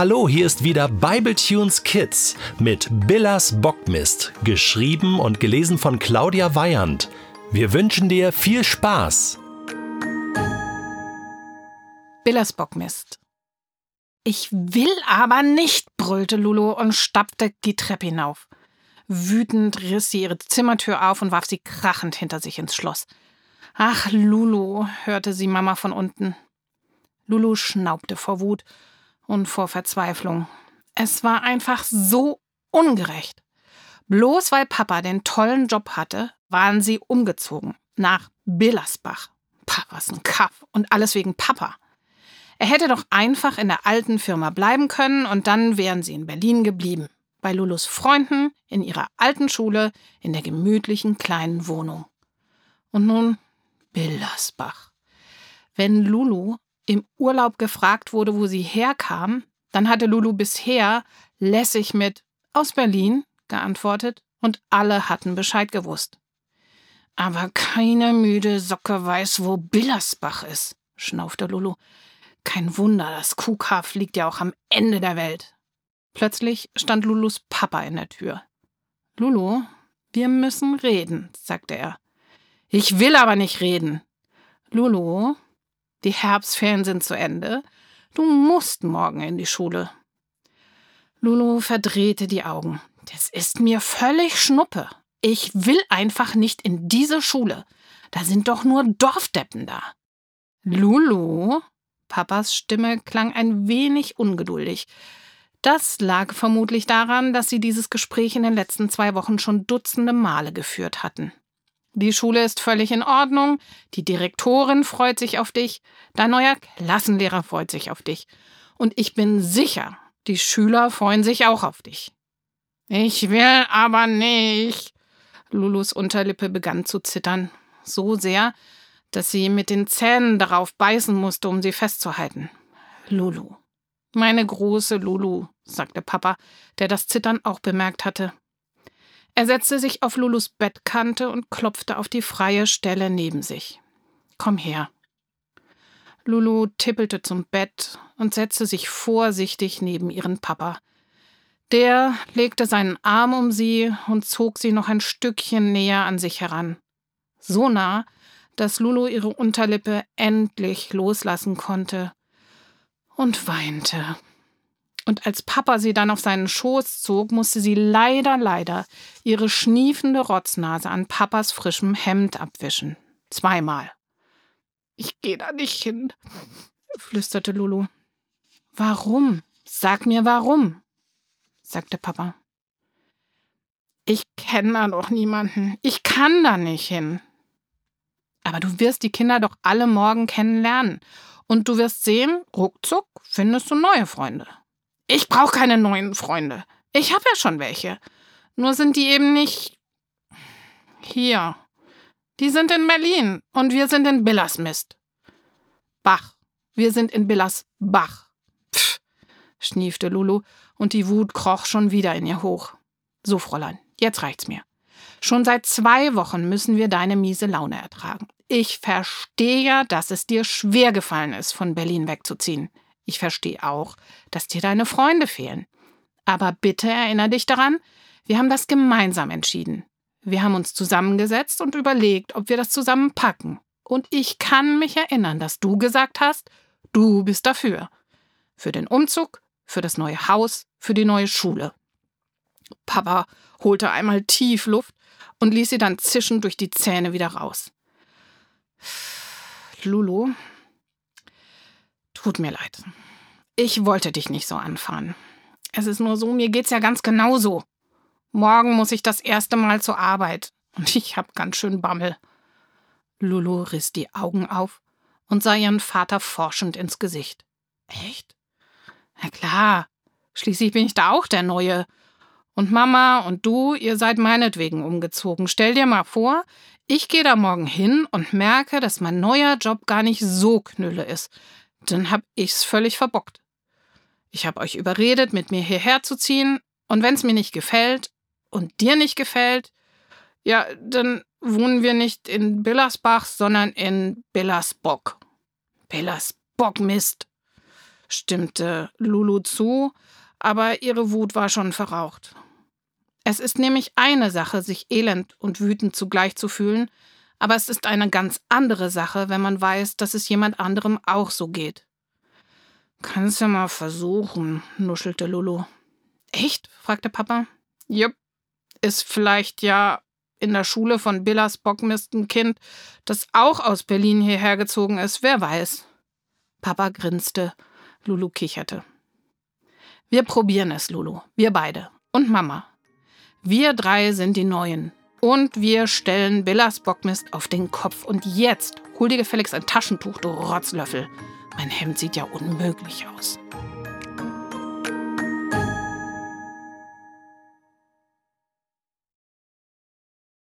Hallo, hier ist wieder Bibletunes Kids mit Billas Bockmist, geschrieben und gelesen von Claudia Weyand. Wir wünschen dir viel Spaß. Billas Bockmist. Ich will aber nicht, brüllte Lulu und stappte die Treppe hinauf. Wütend riss sie ihre Zimmertür auf und warf sie krachend hinter sich ins Schloss. Ach, Lulu, hörte sie Mama von unten. Lulu schnaubte vor Wut und vor Verzweiflung. Es war einfach so ungerecht. Bloß weil Papa den tollen Job hatte, waren sie umgezogen nach Billersbach. Pah, was ein Kaff und alles wegen Papa. Er hätte doch einfach in der alten Firma bleiben können und dann wären sie in Berlin geblieben. Bei Lulus Freunden, in ihrer alten Schule, in der gemütlichen kleinen Wohnung. Und nun Billersbach. Wenn Lulu im Urlaub gefragt wurde, wo sie herkam, dann hatte Lulu bisher lässig mit aus Berlin geantwortet und alle hatten Bescheid gewusst. Aber keine müde Socke weiß, wo Billersbach ist, schnaufte Lulu. Kein Wunder, das Kuhkaff liegt ja auch am Ende der Welt. Plötzlich stand Lulus Papa in der Tür. Lulu, wir müssen reden, sagte er. Ich will aber nicht reden. Lulu, die Herbstferien sind zu Ende. Du musst morgen in die Schule. Lulu verdrehte die Augen. Das ist mir völlig Schnuppe. Ich will einfach nicht in diese Schule. Da sind doch nur Dorfdeppen da. Lulu? Papas Stimme klang ein wenig ungeduldig. Das lag vermutlich daran, dass sie dieses Gespräch in den letzten zwei Wochen schon dutzende Male geführt hatten. Die Schule ist völlig in Ordnung, die Direktorin freut sich auf dich, dein neuer Klassenlehrer freut sich auf dich. Und ich bin sicher, die Schüler freuen sich auch auf dich. Ich will aber nicht. Lulus Unterlippe begann zu zittern, so sehr, dass sie mit den Zähnen darauf beißen musste, um sie festzuhalten. Lulu. Meine große Lulu, sagte Papa, der das Zittern auch bemerkt hatte. Er setzte sich auf Lulus Bettkante und klopfte auf die freie Stelle neben sich. Komm her. Lulu tippelte zum Bett und setzte sich vorsichtig neben ihren Papa. Der legte seinen Arm um sie und zog sie noch ein Stückchen näher an sich heran. So nah, dass Lulu ihre Unterlippe endlich loslassen konnte und weinte. Und als Papa sie dann auf seinen Schoß zog, musste sie leider, leider ihre schniefende Rotznase an Papas frischem Hemd abwischen. Zweimal. Ich gehe da nicht hin, flüsterte Lulu. Warum? Sag mir warum, sagte Papa. Ich kenne da doch niemanden. Ich kann da nicht hin. Aber du wirst die Kinder doch alle morgen kennenlernen. Und du wirst sehen, ruckzuck findest du neue Freunde. Ich brauche keine neuen Freunde. Ich habe ja schon welche. Nur sind die eben nicht hier. Die sind in Berlin und wir sind in Billersmist. Bach. Wir sind in Billersbach. Pff, schniefte Lulu und die Wut kroch schon wieder in ihr hoch. So, Fräulein, jetzt reicht's mir. Schon seit zwei Wochen müssen wir deine miese Laune ertragen. Ich verstehe ja, dass es dir schwer gefallen ist, von Berlin wegzuziehen. Ich verstehe auch, dass dir deine Freunde fehlen. Aber bitte erinnere dich daran, wir haben das gemeinsam entschieden. Wir haben uns zusammengesetzt und überlegt, ob wir das zusammen packen. Und ich kann mich erinnern, dass du gesagt hast, du bist dafür. Für den Umzug, für das neue Haus, für die neue Schule. Papa holte einmal tief Luft und ließ sie dann zischend durch die Zähne wieder raus. Lulu, Tut mir leid. Ich wollte dich nicht so anfahren. Es ist nur so, mir geht's ja ganz genauso. Morgen muss ich das erste Mal zur Arbeit und ich hab ganz schön Bammel. Lulu riss die Augen auf und sah ihren Vater forschend ins Gesicht. Echt? Na klar. Schließlich bin ich da auch der Neue. Und Mama und du, ihr seid meinetwegen umgezogen. Stell dir mal vor, ich gehe da morgen hin und merke, dass mein neuer Job gar nicht so knülle ist, dann hab ich's völlig verbockt. Ich hab euch überredet, mit mir hierher zu ziehen, und wenn's mir nicht gefällt und dir nicht gefällt, ja, dann wohnen wir nicht in Billersbach, sondern in Billersbock. Billersbock, Mist. stimmte Lulu zu, aber ihre Wut war schon verraucht. Es ist nämlich eine Sache, sich elend und wütend zugleich zu fühlen, aber es ist eine ganz andere Sache, wenn man weiß, dass es jemand anderem auch so geht. Kannst ja mal versuchen, nuschelte Lulu. Echt? fragte Papa. Jupp. Ist vielleicht ja in der Schule von Billas Bockmist ein Kind, das auch aus Berlin hierher gezogen ist, wer weiß. Papa grinste, Lulu kicherte. Wir probieren es, Lulu, wir beide und Mama. Wir drei sind die Neuen. Und wir stellen Billas Bockmist auf den Kopf. Und jetzt hol dir gefälligst ein Taschentuch, du Rotzlöffel. Mein Hemd sieht ja unmöglich aus.